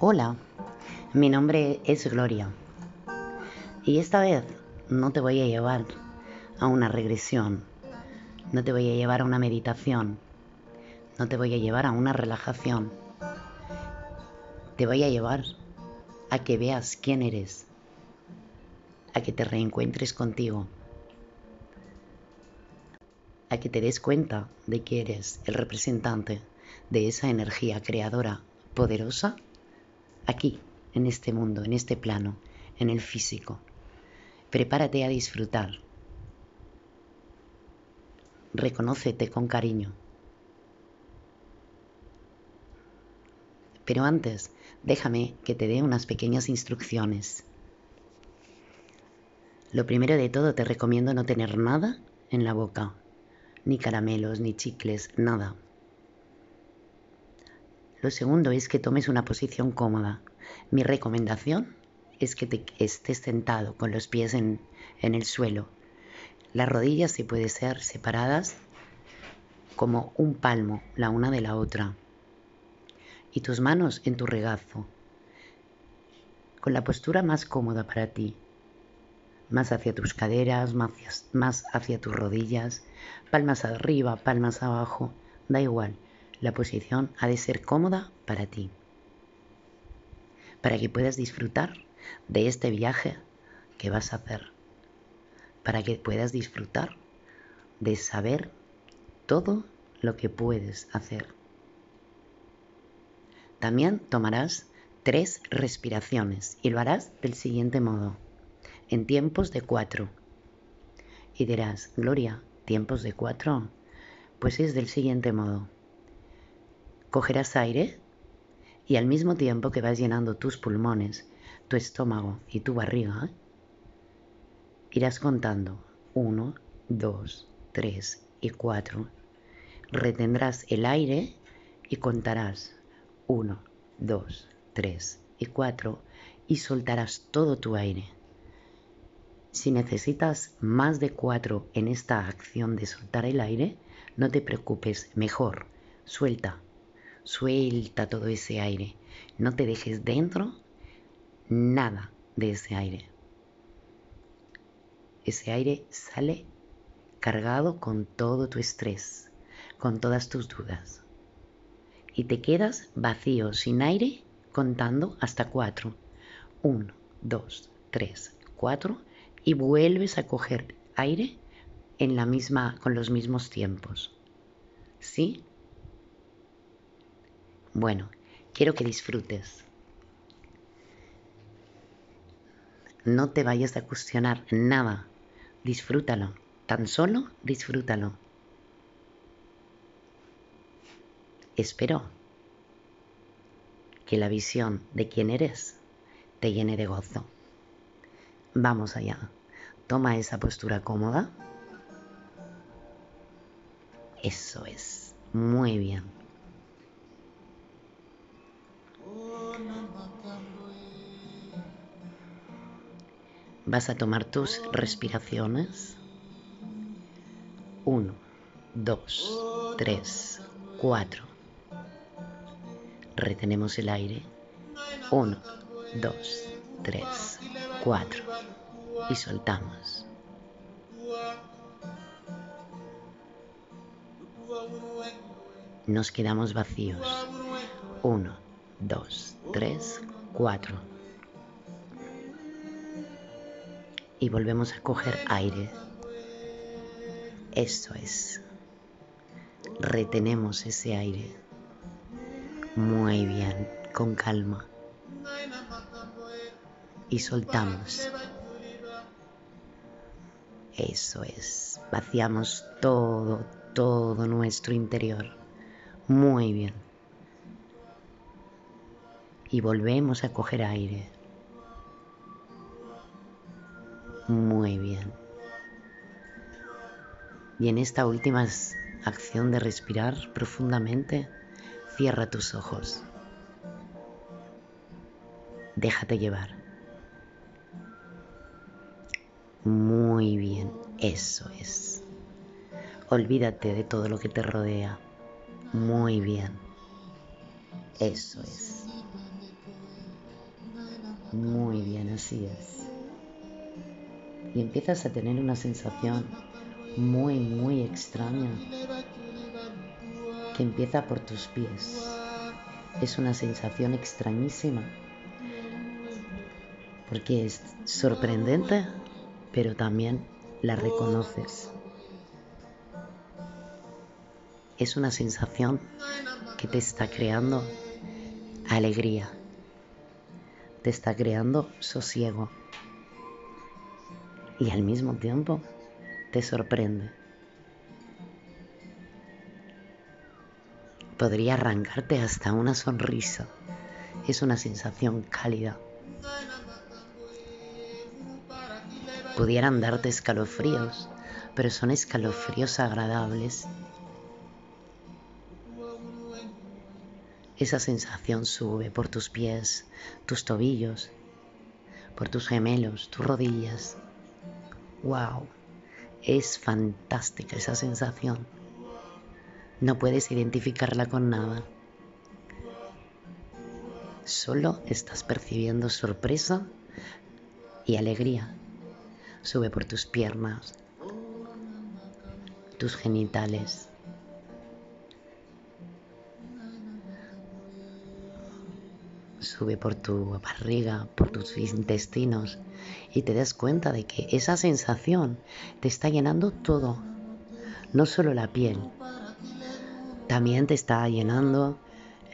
Hola, mi nombre es Gloria. Y esta vez no te voy a llevar a una regresión, no te voy a llevar a una meditación, no te voy a llevar a una relajación, te voy a llevar a que veas quién eres, a que te reencuentres contigo, a que te des cuenta de que eres el representante de esa energía creadora poderosa aquí, en este mundo, en este plano, en el físico. Prepárate a disfrutar. Reconócete con cariño. Pero antes, déjame que te dé unas pequeñas instrucciones. Lo primero de todo, te recomiendo no tener nada en la boca, ni caramelos, ni chicles, nada. Lo segundo es que tomes una posición cómoda. Mi recomendación es que te estés sentado con los pies en, el suelo. Las rodillas, si puede ser, separadas como un palmo la una de la otra. Y tus manos en tu regazo. Con la postura más cómoda para ti. Más hacia tus caderas, más hacia tus rodillas. Palmas arriba, palmas abajo. Da igual la posición ha de ser cómoda para ti, para que puedas disfrutar de este viaje que vas a hacer, para que puedas disfrutar de saber todo lo que puedes hacer. También tomarás tres respiraciones y lo harás del siguiente modo, en tiempos de cuatro. Y dirás, Gloria, tiempos de cuatro, pues es del siguiente modo cogerás aire y al mismo tiempo que vas llenando tus pulmones, tu estómago y tu barriga, irás contando. 1, 2, 3 y 4. Retendrás el aire y contarás. 1, 2, 3 y 4 y soltarás todo tu aire. Si necesitas más de 4 en esta acción de soltar el aire, no te preocupes, mejor, suelta Suelta todo ese aire. No te dejes dentro nada de ese aire. Ese aire sale cargado con todo tu estrés, con todas tus dudas. Y te quedas vacío, sin aire, contando hasta cuatro. Uno, dos, tres, cuatro. Y vuelves a coger aire en la misma, con los mismos tiempos. ¿Sí? Bueno, quiero que disfrutes. No te vayas a cuestionar nada. Disfrútalo. Tan solo disfrútalo. Espero que la visión de quién eres te llene de gozo. Vamos allá. Toma esa postura cómoda. Eso es. Muy bien. Vas a tomar tus respiraciones. Uno, dos, tres, cuatro. Retenemos el aire. Uno, dos, tres, cuatro. Y soltamos. Nos quedamos vacíos. Uno, dos, tres, cuatro. Y volvemos a coger aire. Eso es. Retenemos ese aire. Muy bien, con calma. Y soltamos. Eso es. Vaciamos todo, todo nuestro interior. Muy bien y volvemos a coger aire. Muy bien. Y en esta última acción de respirar profundamente, cierra tus ojos. Déjate llevar. Muy bien, eso es. Olvídate de todo lo que te rodea. Muy bien. Eso es. Muy bien, así es. Y empiezas a tener una sensación muy, muy extraña que empieza por tus pies. Es una sensación extrañísima porque es sorprendente, pero también la reconoces. Es una sensación que te está creando alegría, te está creando sosiego y al mismo tiempo te sorprende. Podría arrancarte hasta una sonrisa. Es una sensación cálida. Pudieran darte escalofríos, pero son escalofríos agradables. Esa sensación sube por tus pies, tus tobillos, por tus gemelos, tus rodillas. ¡Wow! Es fantástica esa sensación. No puedes identificarla con nada. Solo estás percibiendo sorpresa y alegría. Sube por tus piernas, tus genitales. Sube por tu barriga, por tus intestinos y te das cuenta de que esa sensación te está llenando todo, no solo la piel, también te está llenando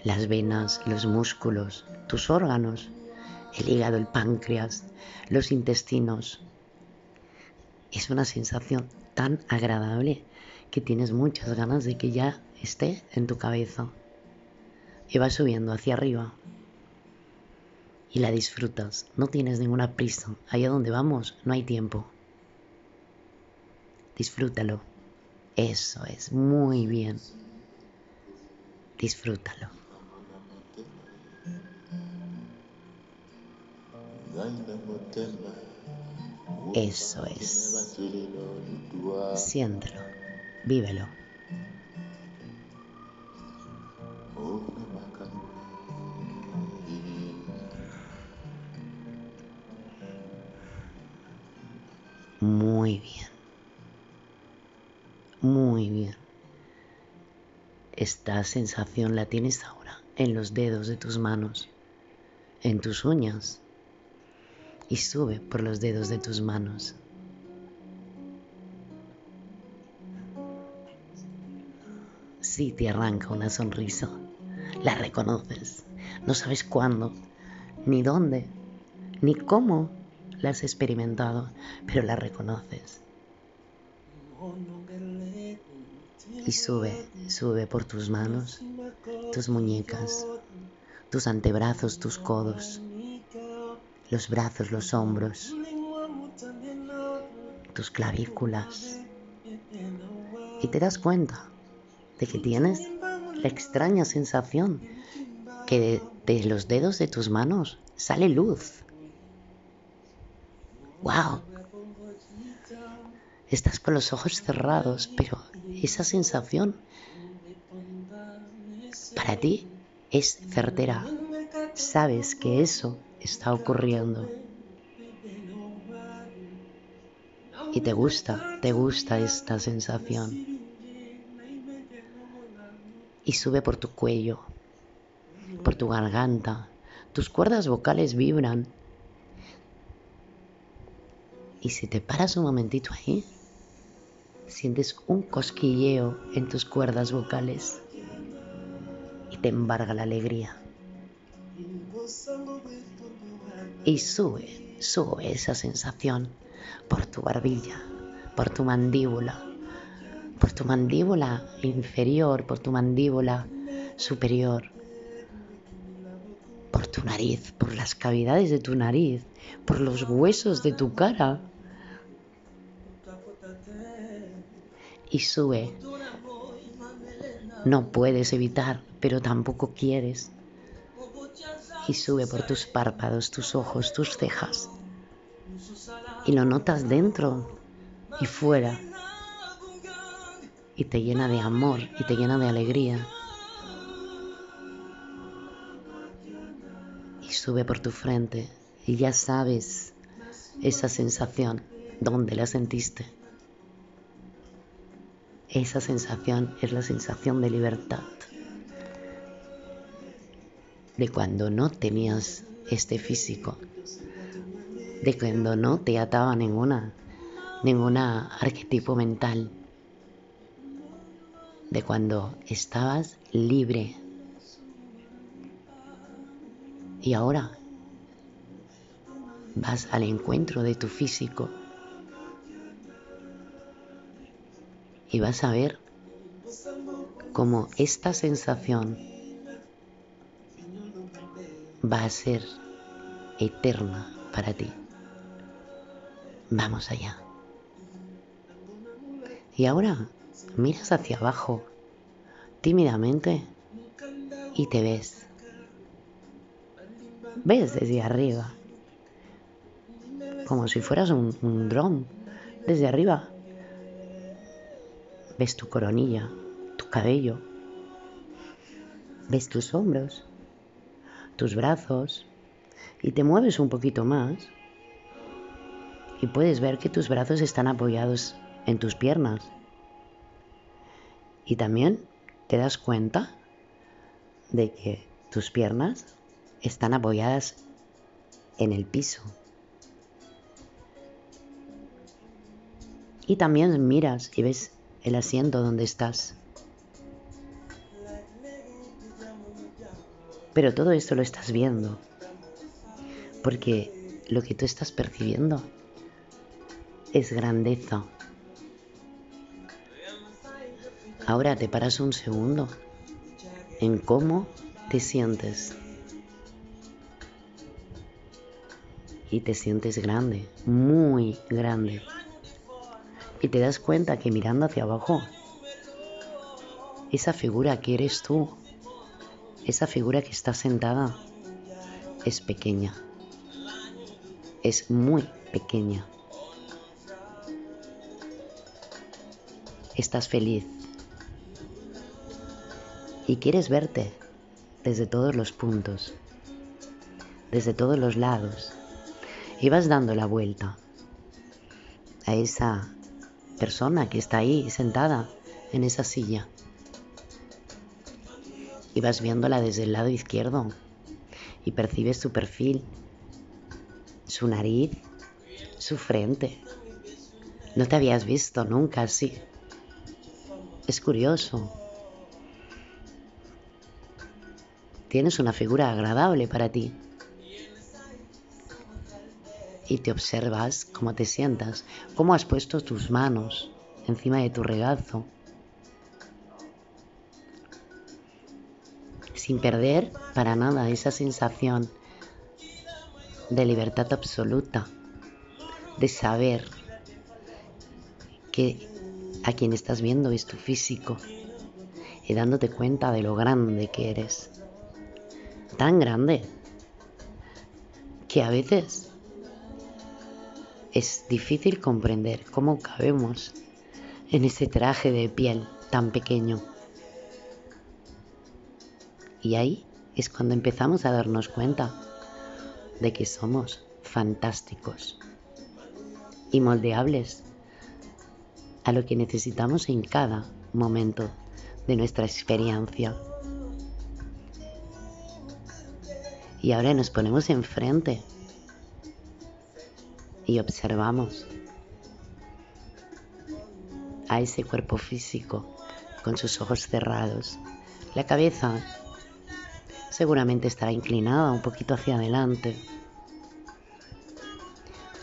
las venas, los músculos, tus órganos, el hígado, el páncreas, los intestinos, es una sensación tan agradable que tienes muchas ganas de que ya esté en tu cabeza. Y vas subiendo hacia arriba. Y la disfrutas. No tienes ninguna prisa. Allá donde vamos no hay tiempo. Disfrútalo. Eso es muy bien. Disfrútalo. Eso es. Siéntelo, vívelo. Muy bien. Muy bien. Esta sensación la tienes ahora en los dedos de tus manos, en tus uñas, y sube por los dedos de tus manos. Sí te arranca una sonrisa, la reconoces, no sabes cuándo, ni dónde, ni cómo la has experimentado, pero la reconoces. Y sube, sube por tus manos, tus muñecas, tus antebrazos, tus codos, los brazos, los hombros, tus clavículas. Y te das cuenta de que tienes la extraña sensación que de, los dedos de tus manos sale luz. ¡Wow! Estás con los ojos cerrados, pero esa sensación para ti es certera. Sabes que eso está ocurriendo. Y te gusta, te gusta esta sensación. Y sube por tu cuello, por tu garganta. Tus cuerdas vocales vibran. Y si te paras un momentito ahí, sientes un cosquilleo en tus cuerdas vocales y te embarga la alegría. Y sube, sube esa sensación por tu barbilla, por tu mandíbula, por tu mandíbula inferior, por tu mandíbula superior, por tu nariz, por las cavidades de tu nariz, por los huesos de tu cara. Y sube. No puedes evitar, pero tampoco quieres y sube por tus párpados, tus ojos, tus cejas. Y lo notas dentro y fuera. Y te llena de amor y te llena de alegría. Y sube por tu frente y ya sabes esa sensación, dónde la sentiste. Esa sensación es la sensación de libertad, de cuando no tenías este físico, de cuando no te ataba ninguna, ninguna arquetipo mental, de cuando estabas libre. Y ahora vas al encuentro de tu físico y vas a ver cómo esta sensación va a ser eterna para ti. Vamos allá. Y ahora miras hacia abajo tímidamente y te ves. Ves desde arriba como si fueras un, dron desde arriba. Ves tu coronilla, tu cabello, ves tus hombros, tus brazos y te mueves un poquito más y puedes ver que tus brazos están apoyados en tus piernas. Y también te das cuenta de que tus piernas están apoyadas en el piso. Y también miras y ves el asiento donde estás. Pero todo esto lo estás viendo, porque lo que tú estás percibiendo es grandeza. Ahora te paras un segundo en cómo te sientes. Y te sientes grande, muy grande y te das cuenta que mirando hacia abajo, esa figura que eres tú, esa figura que está sentada, es pequeña, es muy pequeña. Estás feliz. Y quieres verte desde todos los puntos, desde todos los lados, y vas dando la vuelta a esa persona que está ahí sentada en esa silla. Y vas viéndola desde el lado izquierdo y percibes su perfil, su nariz, su frente. No te habías visto nunca así. Es curioso. Tienes una figura agradable para ti y te observas cómo te sientas, cómo has puesto tus manos encima de tu regazo, sin perder para nada esa sensación de libertad absoluta, de saber que a quien estás viendo es tu físico y dándote cuenta de lo grande que eres. Tan grande que a veces es difícil comprender cómo cabemos en ese traje de piel tan pequeño. Y ahí es cuando empezamos a darnos cuenta de que somos fantásticos y moldeables a lo que necesitamos en cada momento de nuestra experiencia. Y ahora nos ponemos enfrente y observamos a ese cuerpo físico con sus ojos cerrados. La cabeza seguramente estará inclinada un poquito hacia adelante.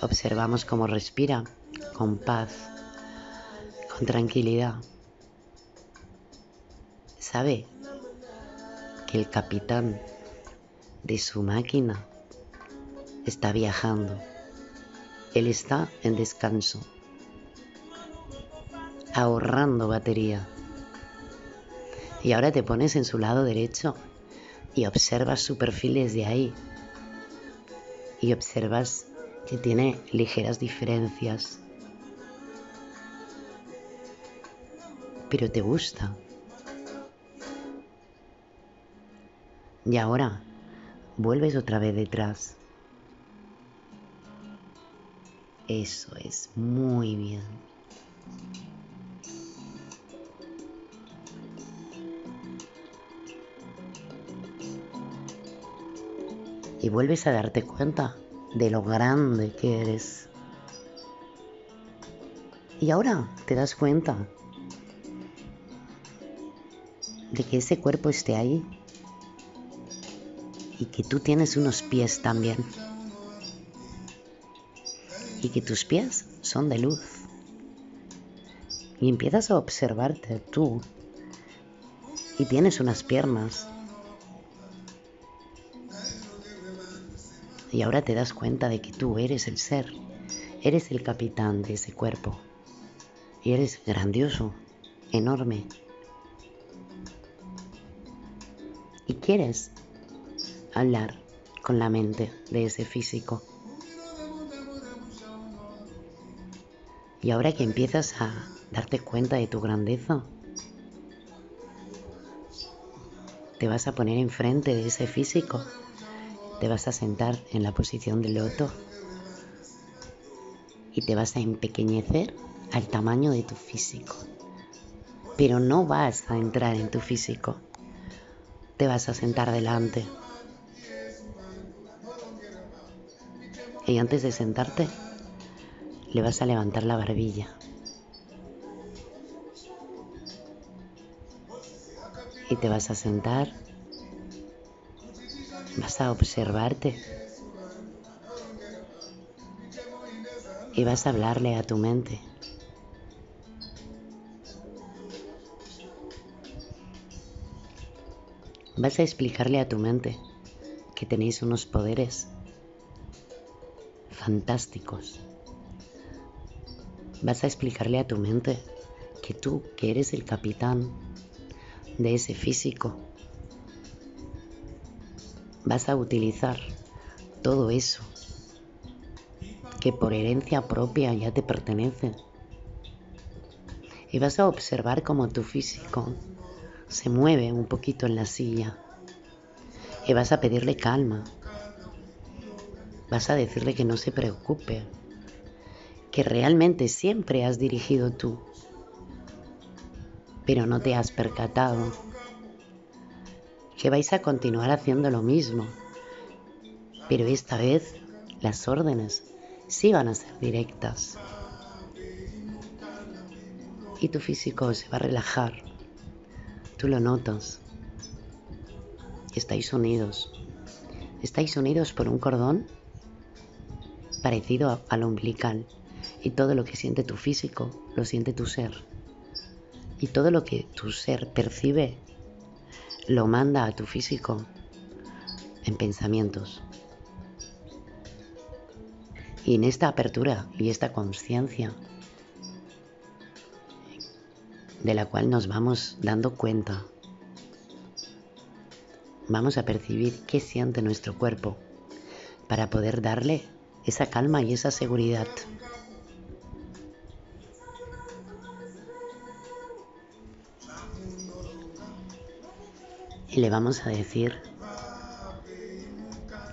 Observamos cómo respira con paz, con tranquilidad. Sabe que el capitán de su máquina está viajando él está en descanso, ahorrando batería. Y ahora te pones en su lado derecho y observas su perfil desde ahí. Y observas que tiene ligeras diferencias. Pero te gusta. Y ahora vuelves otra vez detrás Eso es, muy bien. Y vuelves a darte cuenta de lo grande que eres. Y ahora te das cuenta de que ese cuerpo esté ahí y que tú tienes unos pies también y que tus pies son de luz. Y empiezas a observarte tú y tienes unas piernas. Y ahora te das cuenta de que tú eres el ser, eres el capitán de ese cuerpo. Y eres grandioso, enorme. Y quieres hablar con la mente de ese físico. Y ahora que empiezas a darte cuenta de tu grandeza, te vas a poner enfrente de ese físico, te vas a sentar en la posición del loto y te vas a empequeñecer al tamaño de tu físico. Pero no vas a entrar en tu físico, te vas a sentar delante. Y antes de sentarte, le vas a levantar la barbilla. Y te vas a sentar, vas a observarte y vas a hablarle a tu mente. Vas a explicarle a tu mente que tenéis unos poderes fantásticos Vas a explicarle a tu mente que tú, que eres el capitán de ese físico, vas a utilizar todo eso que por herencia propia ya te pertenece. Y vas a observar cómo tu físico se mueve un poquito en la silla. Y vas a pedirle calma. Vas a decirle que no se preocupe, que realmente siempre has dirigido tú, pero no te has percatado que vais a continuar haciendo lo mismo, pero esta vez las órdenes sí van a ser directas. Y tu físico se va a relajar, tú lo notas, estáis unidos, estáis unidos por un cordón parecido al umbilical y todo lo que siente tu físico lo siente tu ser. Y todo lo que tu ser percibe lo manda a tu físico en pensamientos. Y en esta apertura y esta conciencia de la cual nos vamos dando cuenta, vamos a percibir qué siente nuestro cuerpo para poder darle esa calma y esa seguridad. Y le vamos a decir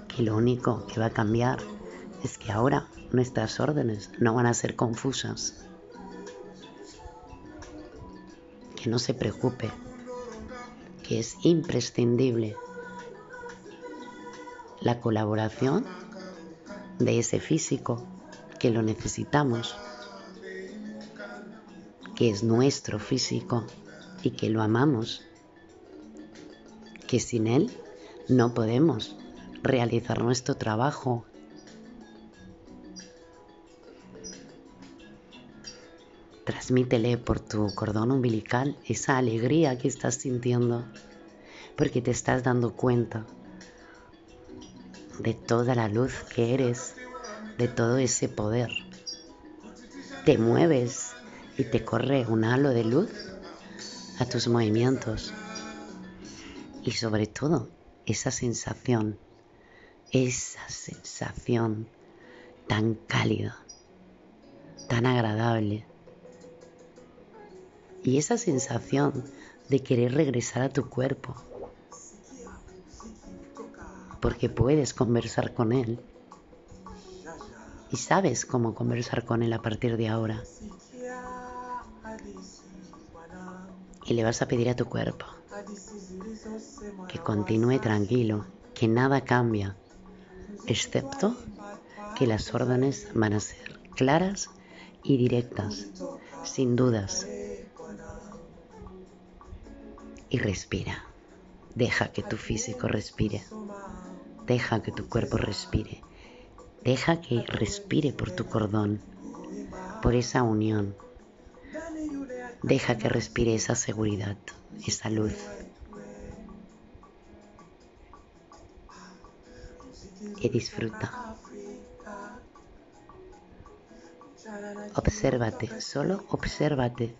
que lo único que va a cambiar es que ahora nuestras órdenes no van a ser confusas. Que no se preocupe, que es imprescindible la colaboración de ese físico que lo necesitamos, que es nuestro físico y que lo amamos que sin Él no podemos realizar nuestro trabajo. Transmítele por tu cordón umbilical esa alegría que estás sintiendo, porque te estás dando cuenta de toda la luz que eres, de todo ese poder. Te mueves y te corre un halo de luz a tus movimientos y sobre todo esa sensación, esa sensación tan cálida, tan agradable. Y esa sensación de querer regresar a tu cuerpo. Porque puedes conversar con él. Y sabes cómo conversar con él a partir de ahora. Y le vas a pedir a tu cuerpo que continúe tranquilo, que nada cambia, excepto que las órdenes van a ser claras y directas, sin dudas. Y respira. Deja que tu físico respire. Deja que tu cuerpo respire. Deja que respire por tu cordón, por esa unión. Deja que respire esa seguridad, esa luz. Y disfruta. Obsérvate, solo obsérvate.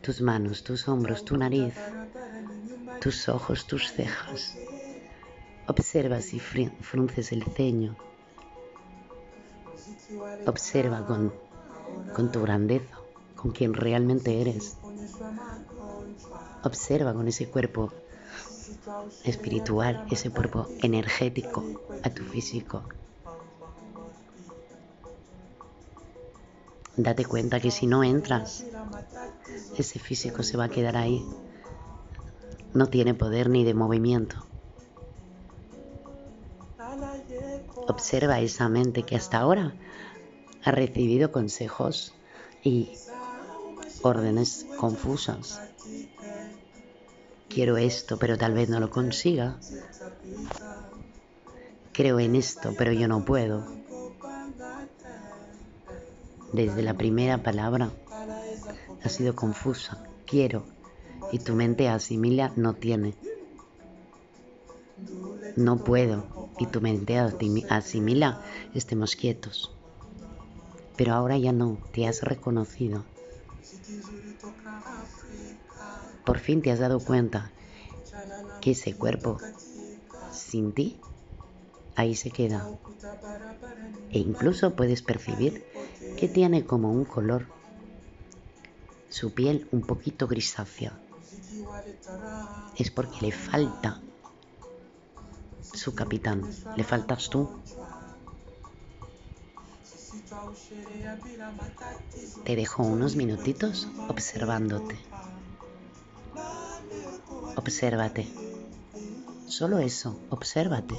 Tus manos, tus hombros, tu nariz, tus ojos, tus cejas. Observa si frunces el ceño. Observa con, con tu grandeza, con quien realmente eres. Observa con ese cuerpo espiritual, ese cuerpo energético a tu físico. Date cuenta que si no entras, ese físico se va a quedar ahí. No tiene poder ni de movimiento. Observa esa mente que hasta ahora ha recibido consejos y órdenes confusas. Quiero esto, pero tal vez no lo consiga. Creo en esto, pero yo no puedo. Desde la primera palabra ha sido confusa. Quiero. Y tu mente asimila no tiene. No puedo. Y tu mente asimila estemos quietos. Pero ahora ya no, te has reconocido. Por fin te has dado cuenta que ese cuerpo sin ti ahí se queda. E incluso puedes percibir que tiene como un color, su piel un poquito grisácea. Es porque le falta su capitán, le faltas tú. Te dejo unos minutitos observándote. Obsérvate. Solo eso, obsérvate.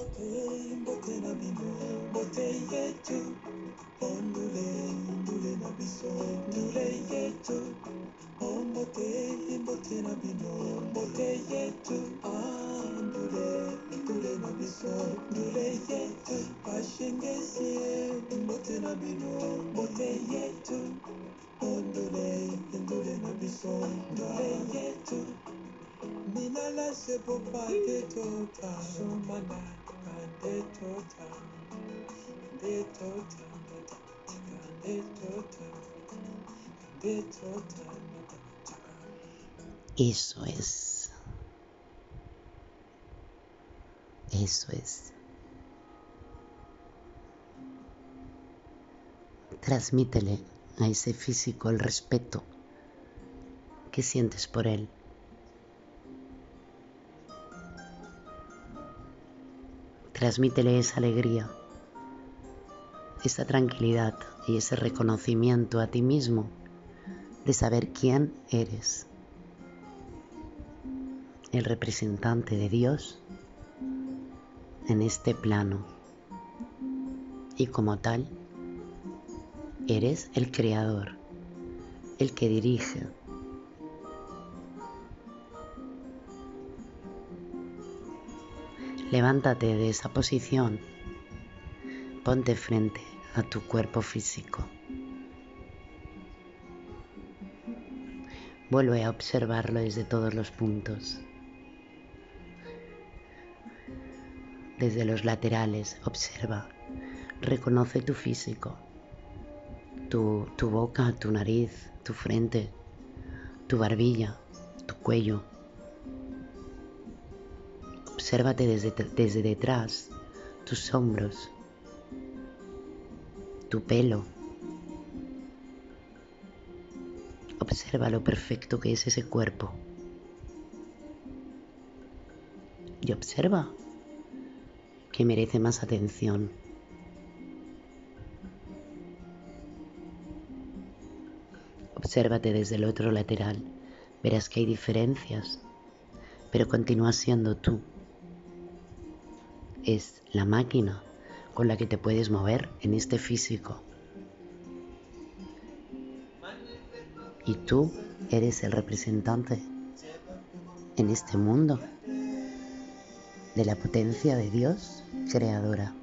Eso es. Eso es. Transmítele a ese físico el respeto que sientes por él. Transmítele esa alegría, esa tranquilidad y ese reconocimiento a ti mismo de saber quién eres. El representante de Dios en este plano. Y como tal, eres el creador, el que dirige, Levántate de esa posición. Ponte frente a tu cuerpo físico. Vuelve a observarlo desde todos los puntos. Desde los laterales, observa, reconoce tu físico, tu, boca, tu nariz, tu frente, tu barbilla, tu cuello, Obsérvate desde, desde detrás, tus hombros, tu pelo. Observa lo perfecto que es ese cuerpo. Y observa que merece más atención. Obsérvate desde el otro lateral. Verás que hay diferencias, pero continúa siendo tú. Es la máquina con la que te puedes mover en este físico. Y tú eres el representante en este mundo de la potencia de Dios creadora.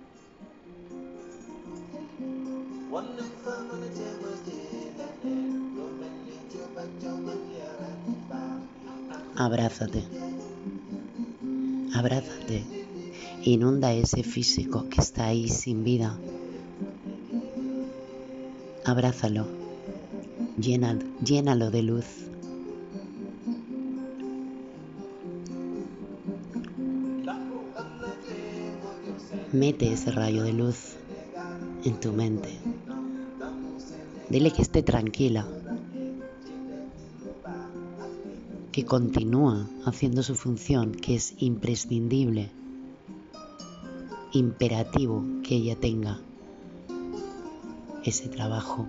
Abrázate. Abrázate. Inunda ese físico que está ahí sin vida. Abrázalo. llénalo de luz. Mete ese rayo de luz en tu mente. Dile que esté tranquila, que continúa haciendo su función, que es imprescindible, imperativo que ella tenga ese trabajo,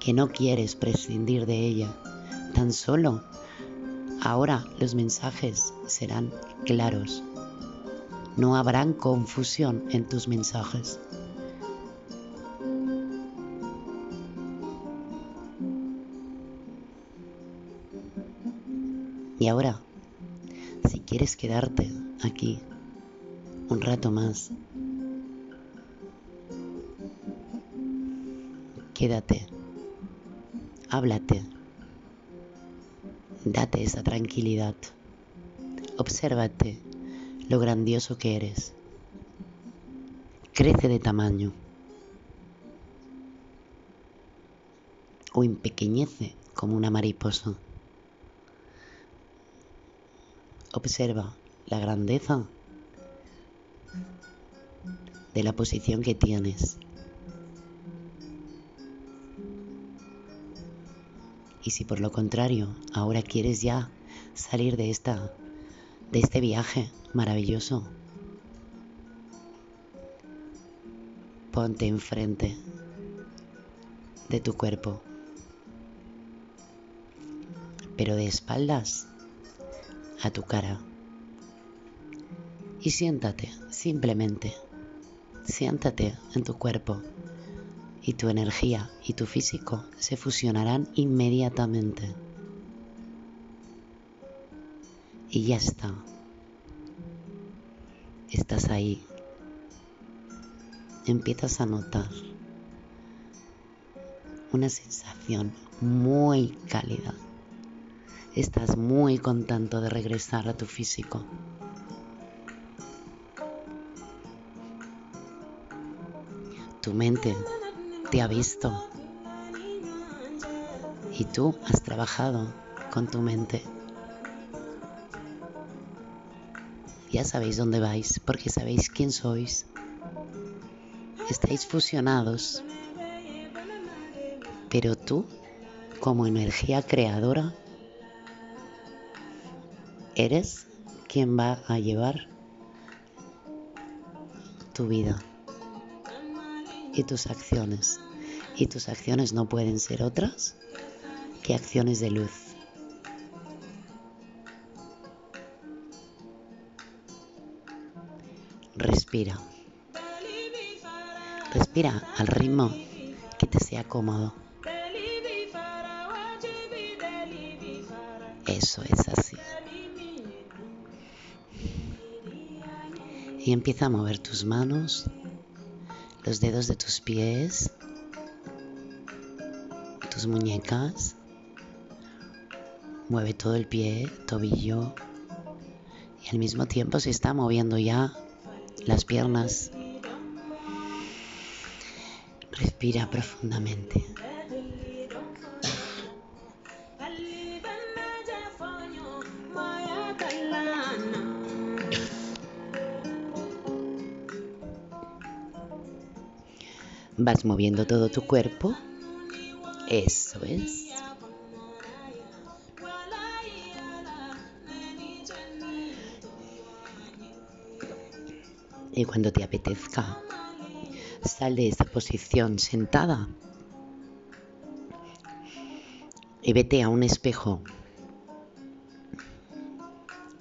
que no quieres prescindir de ella, tan solo ahora los mensajes serán claros, no habrán confusión en tus mensajes. Y ahora, si quieres quedarte aquí un rato más, quédate, háblate, date esa tranquilidad, obsérvate lo grandioso que eres, crece de tamaño. O empequeñece como una mariposa. Observa la grandeza de la posición que tienes. Y si por lo contrario ahora quieres ya salir de esta de este viaje maravilloso, ponte enfrente de tu cuerpo, pero de espaldas a tu cara. Y siéntate, simplemente. Siéntate en tu cuerpo y tu energía y tu físico se fusionarán inmediatamente. Y ya está. Estás ahí. Empiezas a notar una sensación muy cálida estás muy contento de regresar a tu físico. Tu mente te ha visto y tú has trabajado con tu mente. Ya sabéis dónde vais porque sabéis quién sois. Estáis fusionados. Pero tú, como energía creadora, eres quien va a llevar tu vida y tus acciones. Y tus acciones no pueden ser otras que acciones de luz. Respira. Respira al ritmo que te sea cómodo. Eso es así. y empieza a mover tus manos, los dedos de tus pies, tus muñecas. Mueve todo el pie, tobillo y al mismo tiempo se está moviendo ya las piernas. Respira profundamente. Vas moviendo todo tu cuerpo. Eso es. Y cuando te apetezca, sal de esta posición sentada y vete a un espejo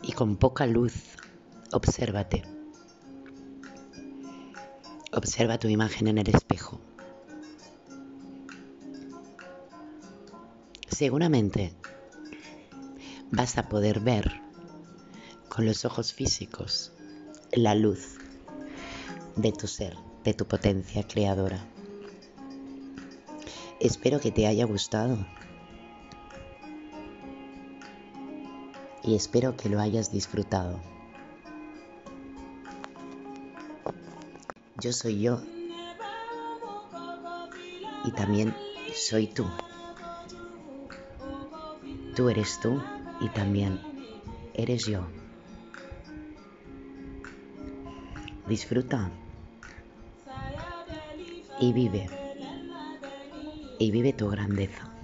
y con poca luz obsérvate. Observa tu imagen en el espejo. Seguramente vas a poder ver con los ojos físicos la luz de tu ser, de tu potencia creadora. Espero que te haya gustado y espero que lo hayas disfrutado. Yo soy yo y también soy tú. Tú eres tú y también eres yo. Disfruta y vive. Y vive tu grandeza.